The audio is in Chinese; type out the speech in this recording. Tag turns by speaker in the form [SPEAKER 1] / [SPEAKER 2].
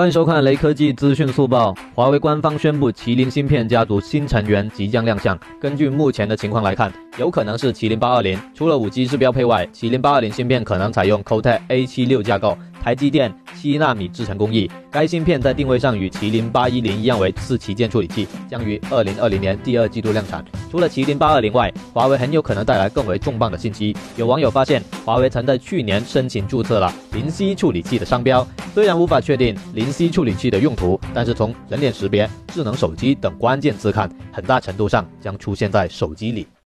[SPEAKER 1] 欢迎收看雷科技资讯速报。华为官方宣布，麒麟芯片家族新成员即将亮相。根据目前的情况来看，有可能是麒麟八二零。除了五 G 是标配外，麒麟八二零芯片可能采用 Cortex A 七六架构。台积电七纳米制程工艺，该芯片在定位上与麒麟八一零一样为次旗舰处理器，将于二零二零年第二季度量产。除了麒麟八二零外，华为很有可能带来更为重磅的信息。有网友发现，华为曾在去年申请注册了零 C 处理器的商标，虽然无法确定零 C 处理器的用途，但是从人脸识别、智能手机等关键词看，很大程度上将出现在手机里。